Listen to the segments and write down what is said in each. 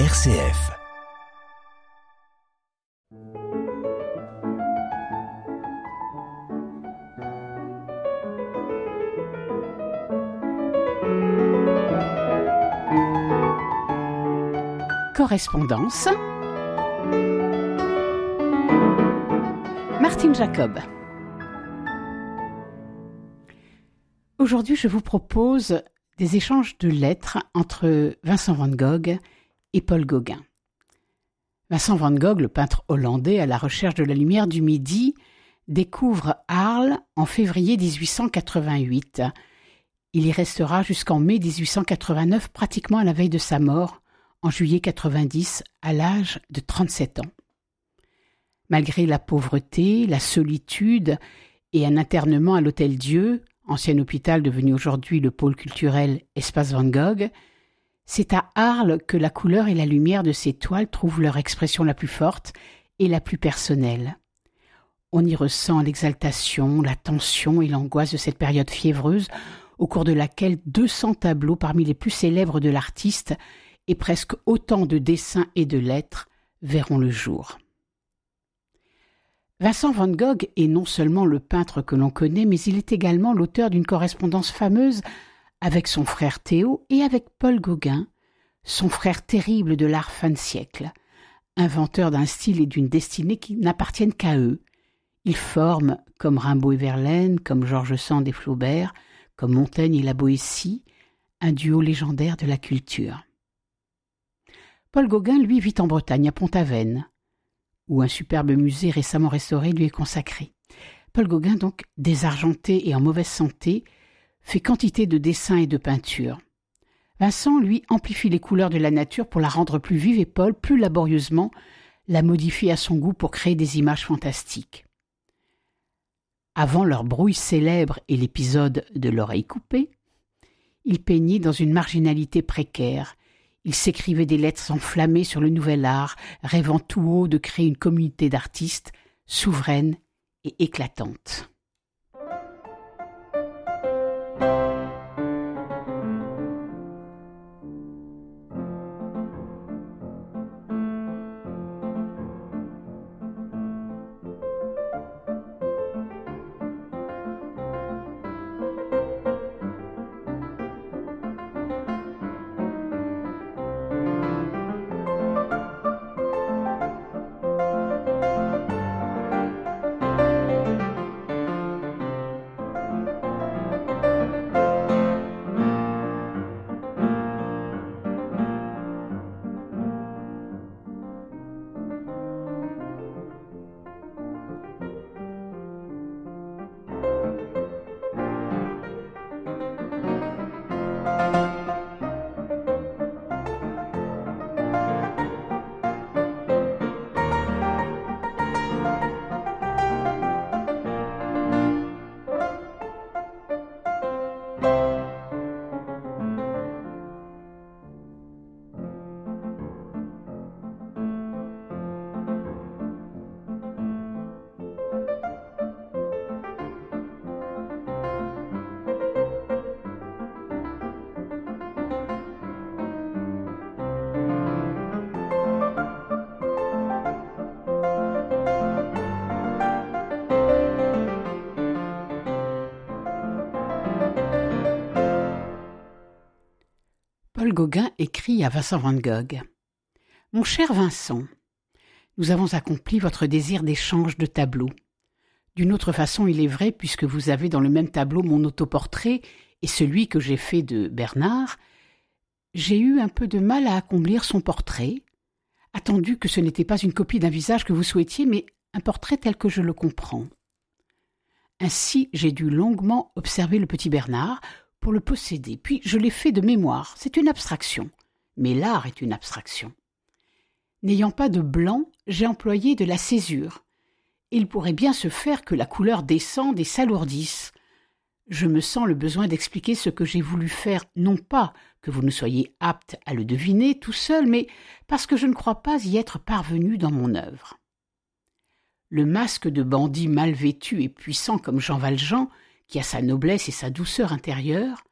RCF. Correspondance. Martine Jacob. Aujourd'hui, je vous propose des échanges de lettres entre Vincent van Gogh Paul Gauguin. Vincent van Gogh, le peintre hollandais à la recherche de la lumière du midi, découvre Arles en février 1888. Il y restera jusqu'en mai 1889, pratiquement à la veille de sa mort, en juillet 90, à l'âge de 37 ans. Malgré la pauvreté, la solitude et un internement à l'Hôtel Dieu, ancien hôpital devenu aujourd'hui le pôle culturel Espace Van Gogh, c'est à Arles que la couleur et la lumière de ces toiles trouvent leur expression la plus forte et la plus personnelle. On y ressent l'exaltation, la tension et l'angoisse de cette période fiévreuse au cours de laquelle 200 tableaux parmi les plus célèbres de l'artiste et presque autant de dessins et de lettres verront le jour. Vincent van Gogh est non seulement le peintre que l'on connaît, mais il est également l'auteur d'une correspondance fameuse avec son frère Théo et avec Paul Gauguin, son frère terrible de l'art fin de siècle, inventeur d'un style et d'une destinée qui n'appartiennent qu'à eux. Ils forment, comme Rimbaud et Verlaine, comme Georges Sand et Flaubert, comme Montaigne et la Boétie, un duo légendaire de la culture. Paul Gauguin, lui, vit en Bretagne, à Pont-Aven, où un superbe musée récemment restauré lui est consacré. Paul Gauguin, donc désargenté et en mauvaise santé, fait quantité de dessins et de peintures. Vincent, lui, amplifie les couleurs de la nature pour la rendre plus vive et Paul, plus laborieusement, la modifie à son goût pour créer des images fantastiques. Avant leur brouille célèbre et l'épisode de l'oreille coupée, il peignit dans une marginalité précaire, il s'écrivait des lettres enflammées sur le nouvel art, rêvant tout haut de créer une communauté d'artistes souveraine et éclatante. Gauguin écrit à Vincent van Gogh Mon cher Vincent, nous avons accompli votre désir d'échange de tableaux. D'une autre façon, il est vrai, puisque vous avez dans le même tableau mon autoportrait et celui que j'ai fait de Bernard, j'ai eu un peu de mal à accomplir son portrait, attendu que ce n'était pas une copie d'un visage que vous souhaitiez, mais un portrait tel que je le comprends. Ainsi, j'ai dû longuement observer le petit Bernard, pour le posséder, puis je l'ai fait de mémoire. C'est une abstraction, mais l'art est une abstraction. N'ayant pas de blanc, j'ai employé de la césure. Il pourrait bien se faire que la couleur descende et s'alourdisse. Je me sens le besoin d'expliquer ce que j'ai voulu faire, non pas que vous ne soyez apte à le deviner tout seul, mais parce que je ne crois pas y être parvenu dans mon œuvre. Le masque de bandit mal vêtu et puissant comme Jean Valjean qui a sa noblesse et sa douceur intérieure,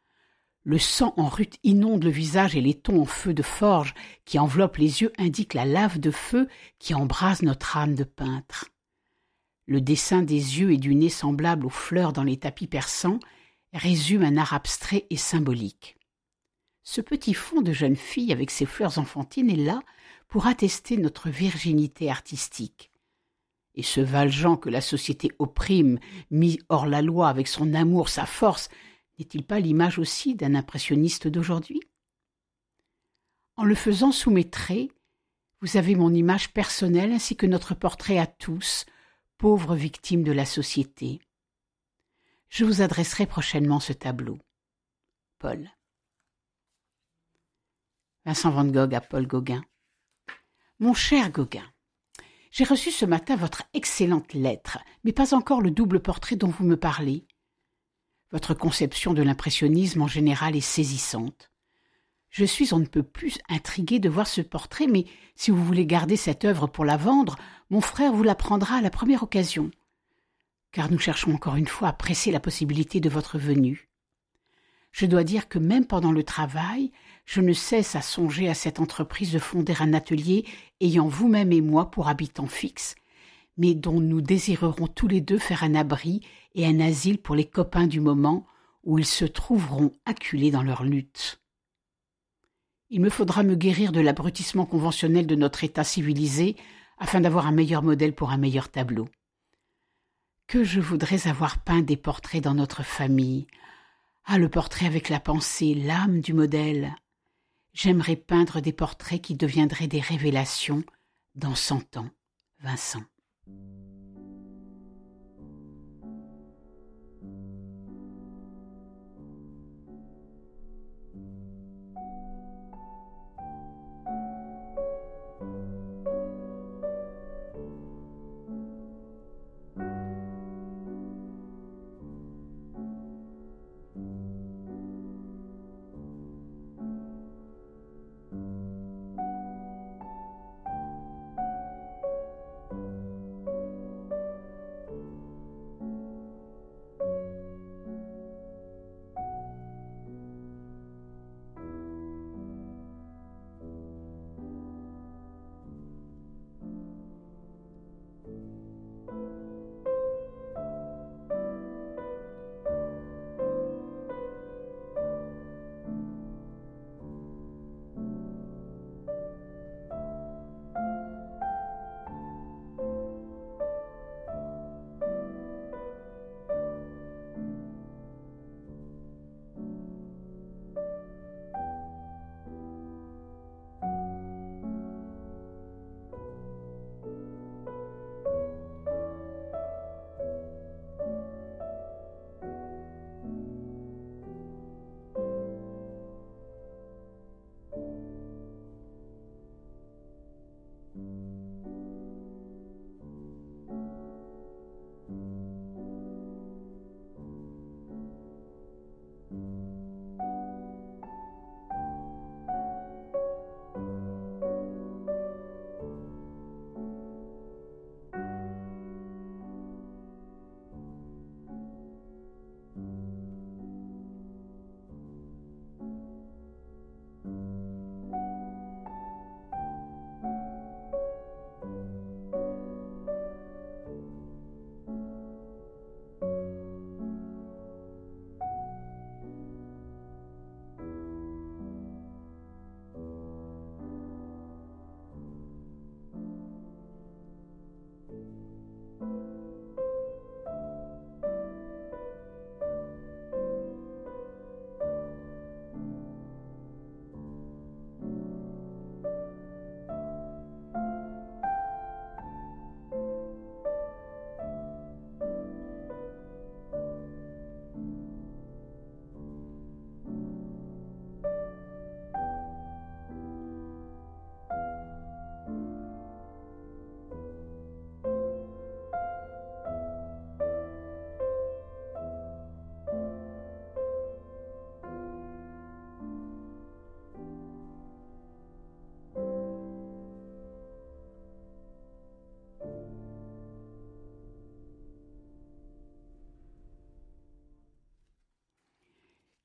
Le sang en rute inonde le visage et les tons en feu de forge qui enveloppent les yeux indiquent la lave de feu qui embrase notre âme de peintre. Le dessin des yeux et du nez semblable aux fleurs dans les tapis persans résume un art abstrait et symbolique. Ce petit fond de jeune fille avec ses fleurs enfantines est là pour attester notre virginité artistique. Et ce Valjean que la société opprime, mis hors la loi avec son amour, sa force, n'est-il pas l'image aussi d'un impressionniste d'aujourd'hui? En le faisant traits, vous avez mon image personnelle ainsi que notre portrait à tous, pauvres victimes de la société. Je vous adresserai prochainement ce tableau. Paul. Vincent Van Gogh à Paul Gauguin. Mon cher Gauguin, j'ai reçu ce matin votre excellente lettre, mais pas encore le double portrait dont vous me parlez. Votre conception de l'impressionnisme en général est saisissante. Je suis on ne peut plus intrigué de voir ce portrait, mais si vous voulez garder cette œuvre pour la vendre, mon frère vous la prendra à la première occasion. Car nous cherchons encore une fois à presser la possibilité de votre venue. Je dois dire que même pendant le travail, je ne cesse à songer à cette entreprise de fonder un atelier ayant vous-même et moi pour habitants fixes, mais dont nous désirerons tous les deux faire un abri et un asile pour les copains du moment où ils se trouveront acculés dans leur lutte. Il me faudra me guérir de l'abrutissement conventionnel de notre État civilisé afin d'avoir un meilleur modèle pour un meilleur tableau. Que je voudrais avoir peint des portraits dans notre famille. Ah, le portrait avec la pensée, l'âme du modèle. J'aimerais peindre des portraits qui deviendraient des révélations dans cent ans. Vincent.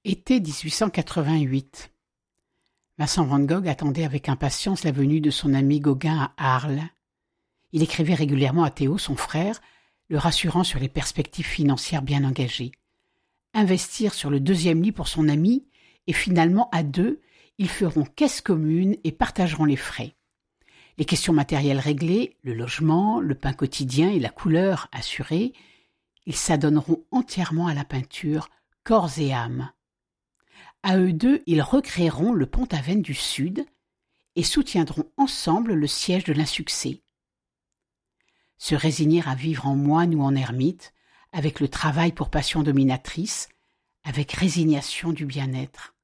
Été 1888. Vincent Van Gogh attendait avec impatience la venue de son ami Gauguin à Arles. Il écrivait régulièrement à Théo, son frère, le rassurant sur les perspectives financières bien engagées. Investir sur le deuxième lit pour son ami, et finalement, à deux, ils feront caisse commune et partageront les frais. Les questions matérielles réglées, le logement, le pain quotidien et la couleur assurée, ils s'adonneront entièrement à la peinture, corps et âme. À eux deux, ils recréeront le Pont-Aven du Sud et soutiendront ensemble le siège de l'insuccès. Se résigner à vivre en moine ou en ermite, avec le travail pour passion dominatrice, avec résignation du bien-être.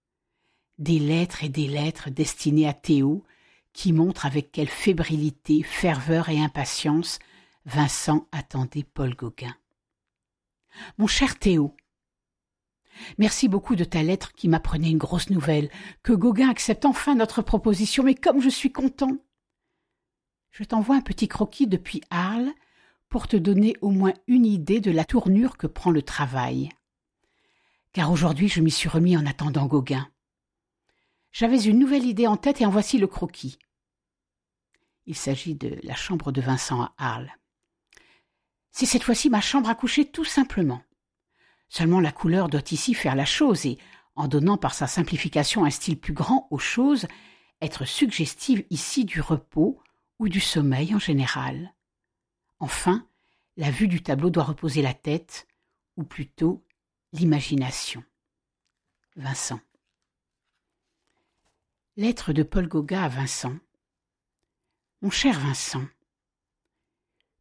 Des lettres et des lettres destinées à Théo, qui montrent avec quelle fébrilité, ferveur et impatience Vincent attendait Paul Gauguin. Mon cher Théo, Merci beaucoup de ta lettre qui m'apprenait une grosse nouvelle, que Gauguin accepte enfin notre proposition, mais comme je suis content. Je t'envoie un petit croquis depuis Arles pour te donner au moins une idée de la tournure que prend le travail. Car aujourd'hui je m'y suis remis en attendant Gauguin. J'avais une nouvelle idée en tête et en voici le croquis. Il s'agit de la chambre de Vincent à Arles. C'est cette fois-ci ma chambre à coucher tout simplement. Seulement la couleur doit ici faire la chose et, en donnant par sa simplification un style plus grand aux choses, être suggestive ici du repos ou du sommeil en général. Enfin, la vue du tableau doit reposer la tête, ou plutôt l'imagination. Vincent. Lettre de Paul Gauguin à Vincent. Mon cher Vincent,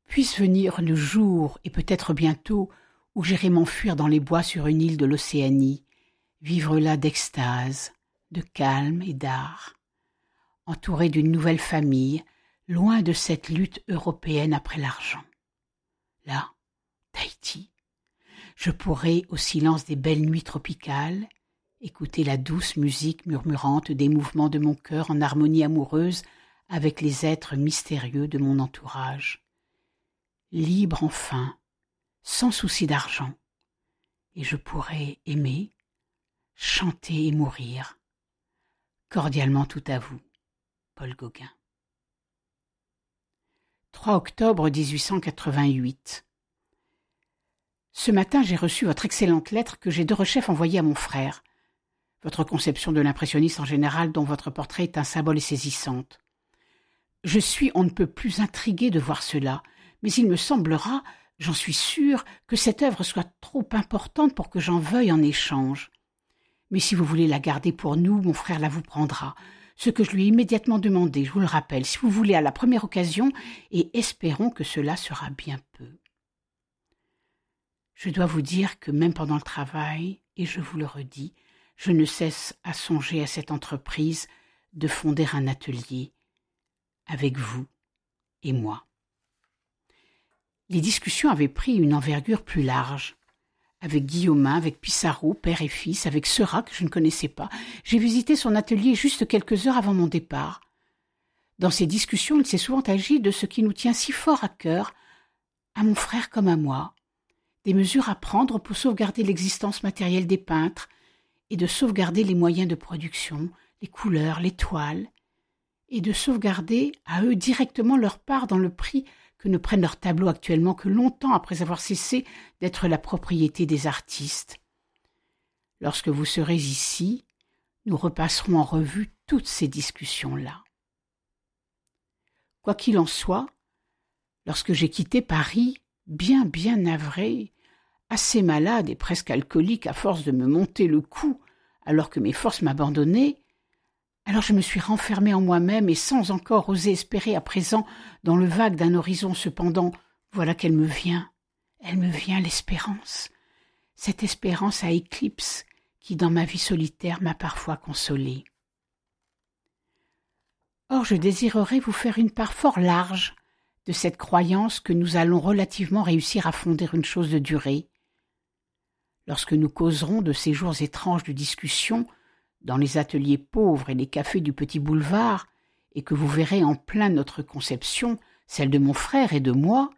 puisse venir le jour, et peut-être bientôt, où j'irai m'enfuir dans les bois sur une île de l'Océanie, vivre là d'extase, de calme et d'art, entouré d'une nouvelle famille, loin de cette lutte européenne après l'argent. Là, Tahiti, je pourrai, au silence des belles nuits tropicales, écouter la douce musique murmurante des mouvements de mon cœur en harmonie amoureuse avec les êtres mystérieux de mon entourage. Libre enfin, sans souci d'argent, et je pourrai aimer, chanter et mourir. Cordialement tout à vous, Paul Gauguin. 3 octobre 1888. Ce matin, j'ai reçu votre excellente lettre que j'ai de rechef envoyée à mon frère. Votre conception de l'impressionniste en général, dont votre portrait est un symbole, saisissante. Je suis on ne peut plus intrigué de voir cela, mais il me semblera J'en suis sûre que cette œuvre soit trop importante pour que j'en veuille en échange. Mais si vous voulez la garder pour nous, mon frère la vous prendra. Ce que je lui ai immédiatement demandé, je vous le rappelle, si vous voulez à la première occasion, et espérons que cela sera bien peu. Je dois vous dire que même pendant le travail, et je vous le redis, je ne cesse à songer à cette entreprise de fonder un atelier avec vous et moi les discussions avaient pris une envergure plus large. Avec Guillaumin, avec Pissarro, père et fils, avec Seurat, que je ne connaissais pas, j'ai visité son atelier juste quelques heures avant mon départ. Dans ces discussions, il s'est souvent agi de ce qui nous tient si fort à cœur, à mon frère comme à moi, des mesures à prendre pour sauvegarder l'existence matérielle des peintres et de sauvegarder les moyens de production, les couleurs, les toiles, et de sauvegarder à eux directement leur part dans le prix que ne prennent leurs tableaux actuellement que longtemps après avoir cessé d'être la propriété des artistes. Lorsque vous serez ici, nous repasserons en revue toutes ces discussions-là. Quoi qu'il en soit, lorsque j'ai quitté Paris, bien bien navré, assez malade et presque alcoolique à force de me monter le cou alors que mes forces m'abandonnaient, alors je me suis renfermé en moi-même et sans encore oser espérer à présent dans le vague d'un horizon cependant, voilà qu'elle me vient. Elle me vient l'espérance. Cette espérance à éclipse qui dans ma vie solitaire m'a parfois consolée. Or je désirerais vous faire une part fort large de cette croyance que nous allons relativement réussir à fonder une chose de durée. Lorsque nous causerons de ces jours étranges de discussion, dans les ateliers pauvres et les cafés du petit boulevard, et que vous verrez en plein notre conception, celle de mon frère et de moi,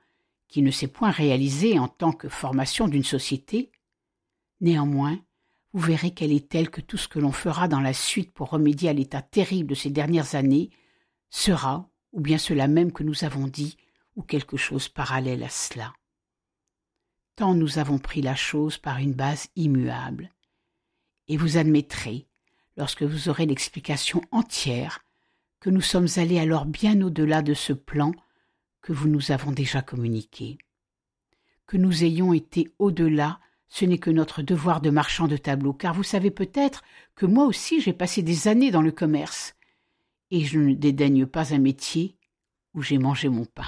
qui ne s'est point réalisée en tant que formation d'une société, néanmoins, vous verrez qu'elle est telle que tout ce que l'on fera dans la suite pour remédier à l'état terrible de ces dernières années sera, ou bien cela même que nous avons dit, ou quelque chose parallèle à cela. Tant nous avons pris la chose par une base immuable. Et vous admettrez, lorsque vous aurez l'explication entière, que nous sommes allés alors bien au-delà de ce plan que vous nous avons déjà communiqué. Que nous ayons été au-delà ce n'est que notre devoir de marchand de tableaux, car vous savez peut-être que moi aussi j'ai passé des années dans le commerce, et je ne dédaigne pas un métier où j'ai mangé mon pain.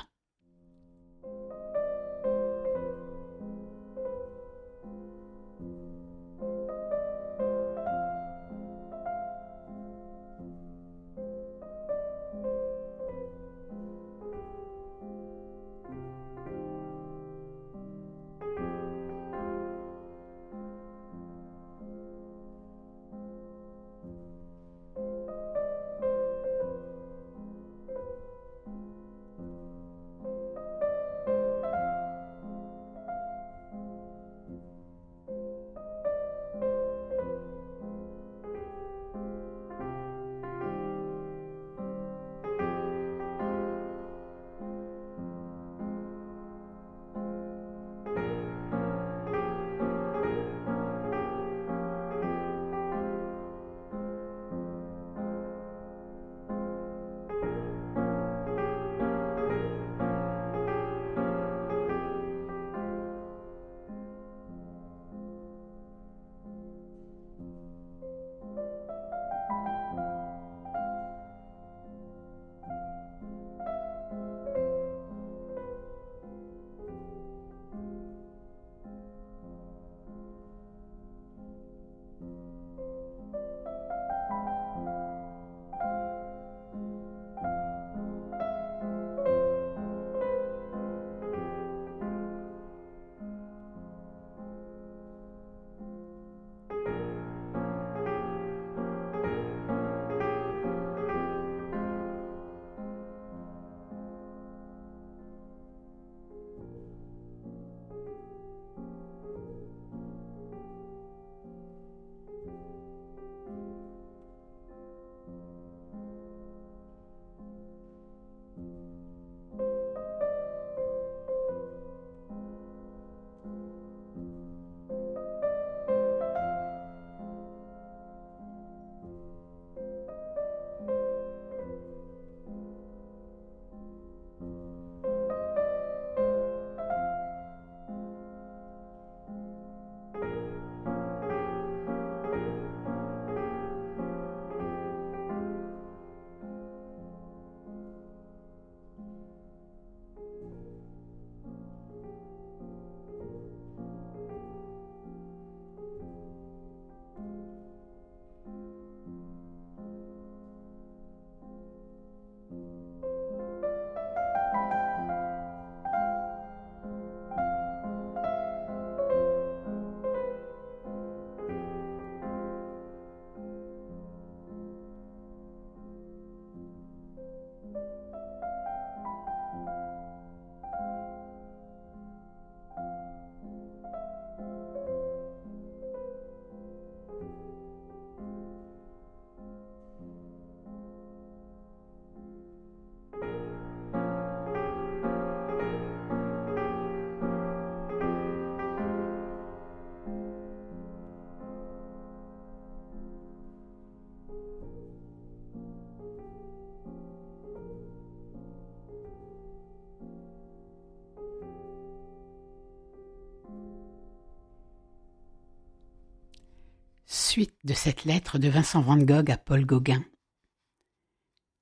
De cette lettre de Vincent van Gogh à Paul Gauguin.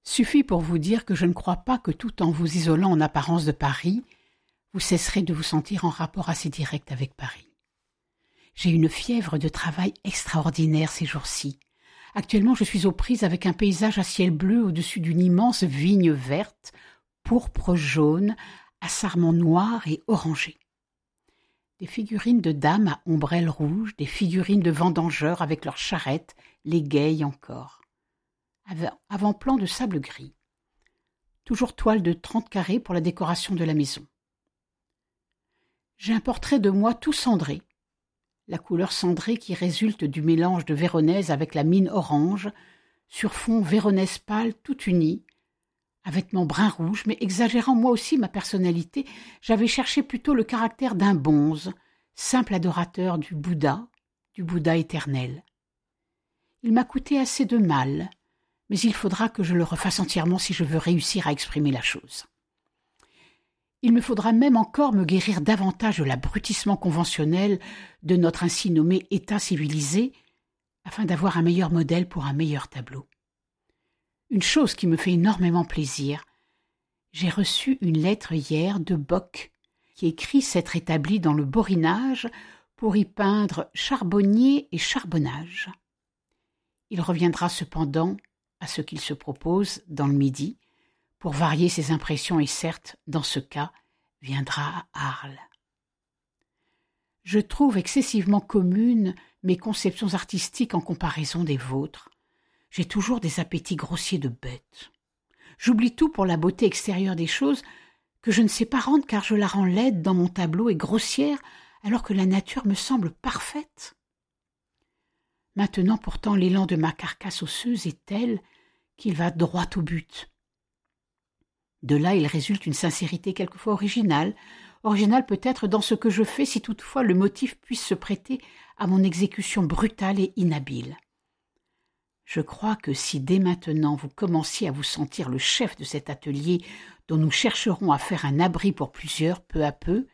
Suffit pour vous dire que je ne crois pas que tout en vous isolant en apparence de Paris, vous cesserez de vous sentir en rapport assez direct avec Paris. J'ai une fièvre de travail extraordinaire ces jours-ci. Actuellement, je suis aux prises avec un paysage à ciel bleu au-dessus d'une immense vigne verte, pourpre jaune, à sarments noirs et orangés des figurines de dames à ombrelles rouges, des figurines de vendangeurs avec leurs charrettes, l'égayent encore. Avant-plan de sable gris. Toujours toile de trente carrés pour la décoration de la maison. J'ai un portrait de moi tout cendré. la couleur cendrée qui résulte du mélange de véronèse avec la mine orange, sur fond véronèse pâle tout uni, à vêtements brun rouge, mais exagérant moi aussi ma personnalité, j'avais cherché plutôt le caractère d'un bonze, simple adorateur du Bouddha, du Bouddha éternel. Il m'a coûté assez de mal, mais il faudra que je le refasse entièrement si je veux réussir à exprimer la chose. Il me faudra même encore me guérir davantage de l'abrutissement conventionnel de notre ainsi nommé État civilisé, afin d'avoir un meilleur modèle pour un meilleur tableau. Une chose qui me fait énormément plaisir, j'ai reçu une lettre hier de Bock, qui écrit s'être établi dans le borinage pour y peindre charbonnier et charbonnage. Il reviendra cependant à ce qu'il se propose dans le midi, pour varier ses impressions et certes, dans ce cas, viendra à Arles. Je trouve excessivement communes mes conceptions artistiques en comparaison des vôtres. J'ai toujours des appétits grossiers de bête. J'oublie tout pour la beauté extérieure des choses que je ne sais pas rendre car je la rends laide dans mon tableau et grossière alors que la nature me semble parfaite. Maintenant pourtant l'élan de ma carcasse osseuse est tel qu'il va droit au but. De là il résulte une sincérité quelquefois originale, originale peut-être dans ce que je fais si toutefois le motif puisse se prêter à mon exécution brutale et inhabile. Je crois que si dès maintenant vous commenciez à vous sentir le chef de cet atelier dont nous chercherons à faire un abri pour plusieurs peu à peu,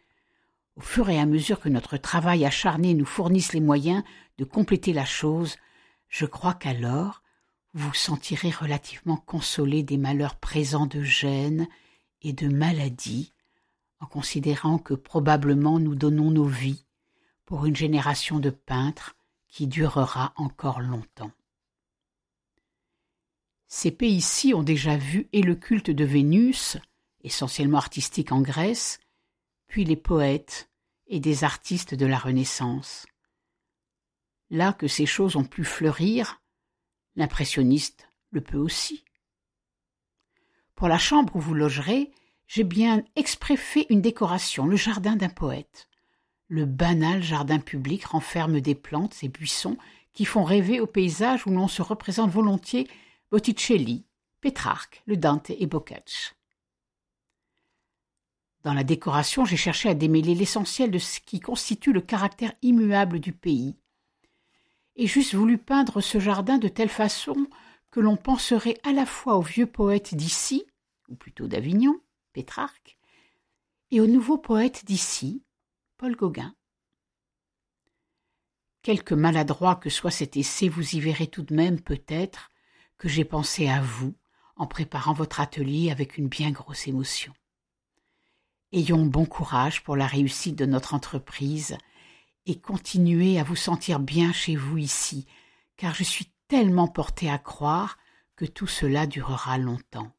au fur et à mesure que notre travail acharné nous fournisse les moyens de compléter la chose, je crois qu'alors vous sentirez relativement consolé des malheurs présents de gêne et de maladie, en considérant que probablement nous donnons nos vies pour une génération de peintres qui durera encore longtemps. Ces pays-ci ont déjà vu et le culte de Vénus, essentiellement artistique en Grèce, puis les poètes et des artistes de la Renaissance. Là que ces choses ont pu fleurir, L'impressionniste le peut aussi. Pour la chambre où vous logerez, j'ai bien exprès fait une décoration, le jardin d'un poète. Le banal jardin public renferme des plantes et buissons qui font rêver au paysage où l'on se représente volontiers Botticelli, Pétrarque, le Dante et Boccaccio. Dans la décoration, j'ai cherché à démêler l'essentiel de ce qui constitue le caractère immuable du pays, et j'eusse voulu peindre ce jardin de telle façon que l'on penserait à la fois au vieux poète d'ici, ou plutôt d'Avignon, Pétrarque, et au nouveau poète d'ici, Paul Gauguin. Quelque maladroit que soit cet essai, vous y verrez tout de même peut-être que j'ai pensé à vous en préparant votre atelier avec une bien grosse émotion. Ayons bon courage pour la réussite de notre entreprise et continuez à vous sentir bien chez vous ici, car je suis tellement porté à croire que tout cela durera longtemps.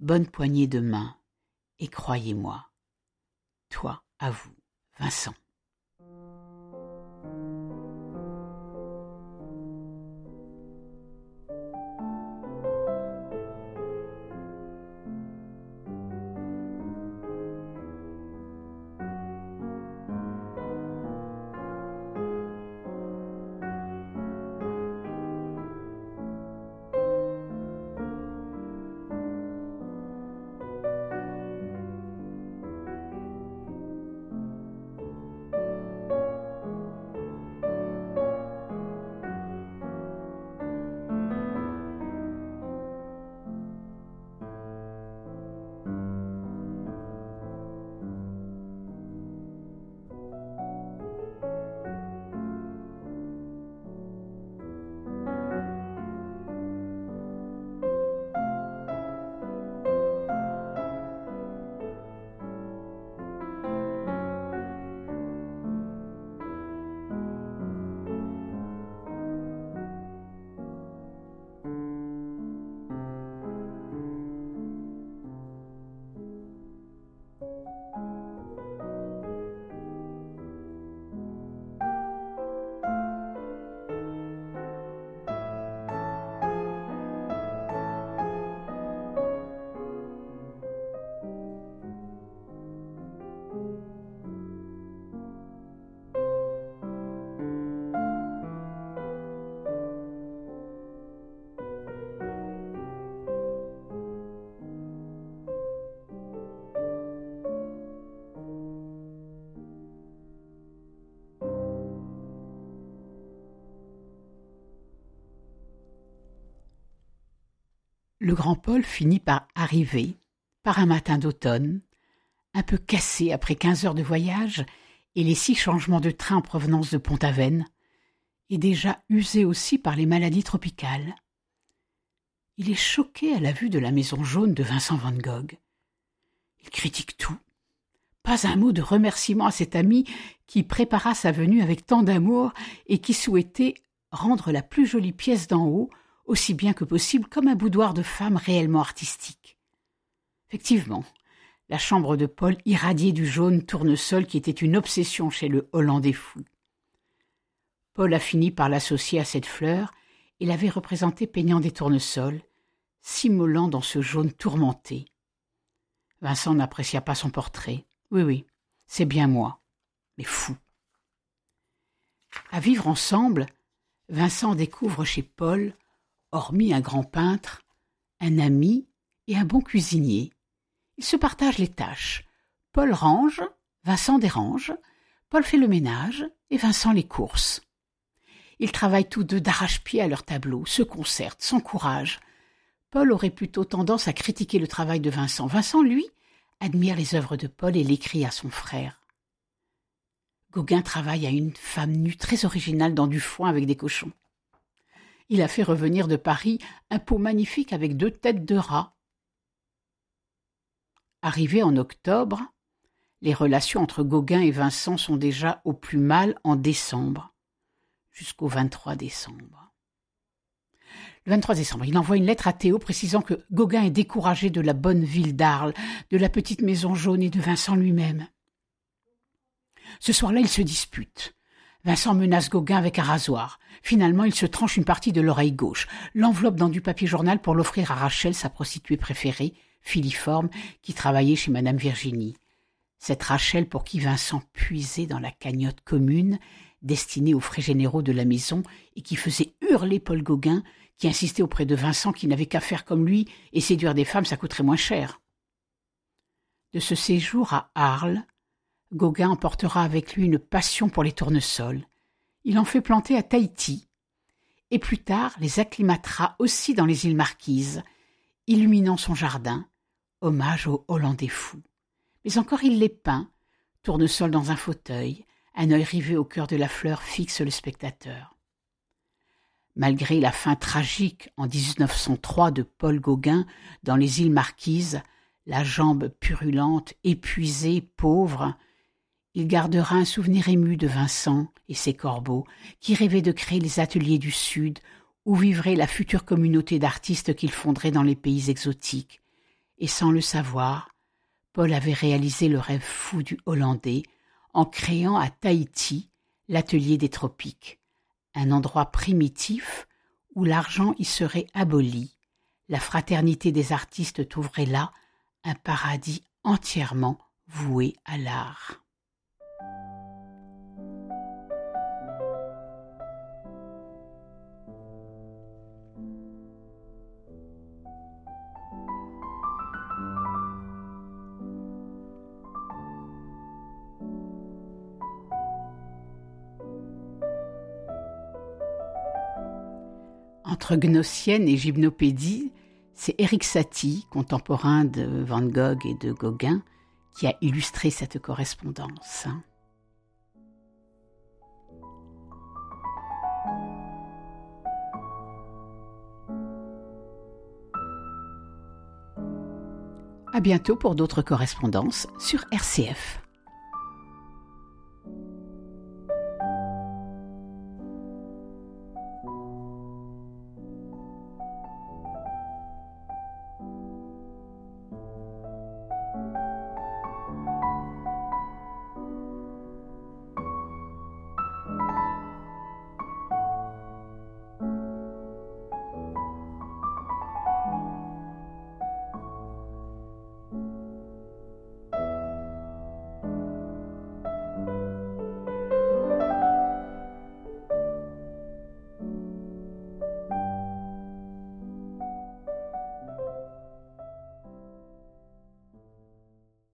Bonne poignée de main, et croyez-moi. Toi, à vous, Vincent. Le grand Paul finit par arriver, par un matin d'automne, un peu cassé après quinze heures de voyage et les six changements de train en provenance de Pont-Aven, et déjà usé aussi par les maladies tropicales. Il est choqué à la vue de la maison jaune de Vincent van Gogh. Il critique tout. Pas un mot de remerciement à cet ami qui prépara sa venue avec tant d'amour et qui souhaitait rendre la plus jolie pièce d'en haut aussi bien que possible comme un boudoir de femme réellement artistique. Effectivement, la chambre de Paul irradiait du jaune tournesol qui était une obsession chez le Hollandais fou. Paul a fini par l'associer à cette fleur et l'avait représenté peignant des tournesols, s'immolant dans ce jaune tourmenté. Vincent n'apprécia pas son portrait. Oui, oui, c'est bien moi, mais fou. À vivre ensemble, Vincent découvre chez Paul, hormis un grand peintre, un ami et un bon cuisinier. Ils se partagent les tâches. Paul range, Vincent dérange, Paul fait le ménage et Vincent les courses. Ils travaillent tous deux d'arrache-pied à leur tableau, se concertent, s'encouragent. Paul aurait plutôt tendance à critiquer le travail de Vincent. Vincent, lui, admire les œuvres de Paul et l'écrit à son frère. Gauguin travaille à une femme nue très originale dans du foin avec des cochons. Il a fait revenir de Paris un pot magnifique avec deux têtes de rat. Arrivé en octobre, les relations entre Gauguin et Vincent sont déjà au plus mal en décembre, jusqu'au 23 décembre. Le 23 décembre, il envoie une lettre à Théo précisant que Gauguin est découragé de la bonne ville d'Arles, de la petite maison jaune et de Vincent lui-même. Ce soir-là, ils se disputent. Vincent menace Gauguin avec un rasoir. Finalement, il se tranche une partie de l'oreille gauche, l'enveloppe dans du papier journal pour l'offrir à Rachel, sa prostituée préférée, filiforme, qui travaillait chez Madame Virginie. Cette Rachel pour qui Vincent puisait dans la cagnotte commune, destinée aux frais généraux de la maison, et qui faisait hurler Paul Gauguin, qui insistait auprès de Vincent qu'il n'avait qu'à faire comme lui, et séduire des femmes, ça coûterait moins cher. De ce séjour à Arles, Gauguin emportera avec lui une passion pour les tournesols. Il en fait planter à Tahiti, et plus tard les acclimatera aussi dans les îles Marquises, illuminant son jardin, hommage aux Hollandais fous. Mais encore il les peint, tournesol dans un fauteuil, un œil rivé au cœur de la fleur fixe le spectateur. Malgré la fin tragique en 1903 de Paul Gauguin dans les îles Marquises, la jambe purulente, épuisée, pauvre, il gardera un souvenir ému de Vincent et ses corbeaux, qui rêvaient de créer les ateliers du Sud, où vivrait la future communauté d'artistes qu'il fonderait dans les pays exotiques. Et sans le savoir, Paul avait réalisé le rêve fou du Hollandais en créant à Tahiti l'atelier des tropiques, un endroit primitif où l'argent y serait aboli. La fraternité des artistes trouverait là un paradis entièrement voué à l'art. Entre Gnossienne et Gymnopédie, c'est Éric Satie, contemporain de Van Gogh et de Gauguin, qui a illustré cette correspondance. À bientôt pour d'autres correspondances sur RCF.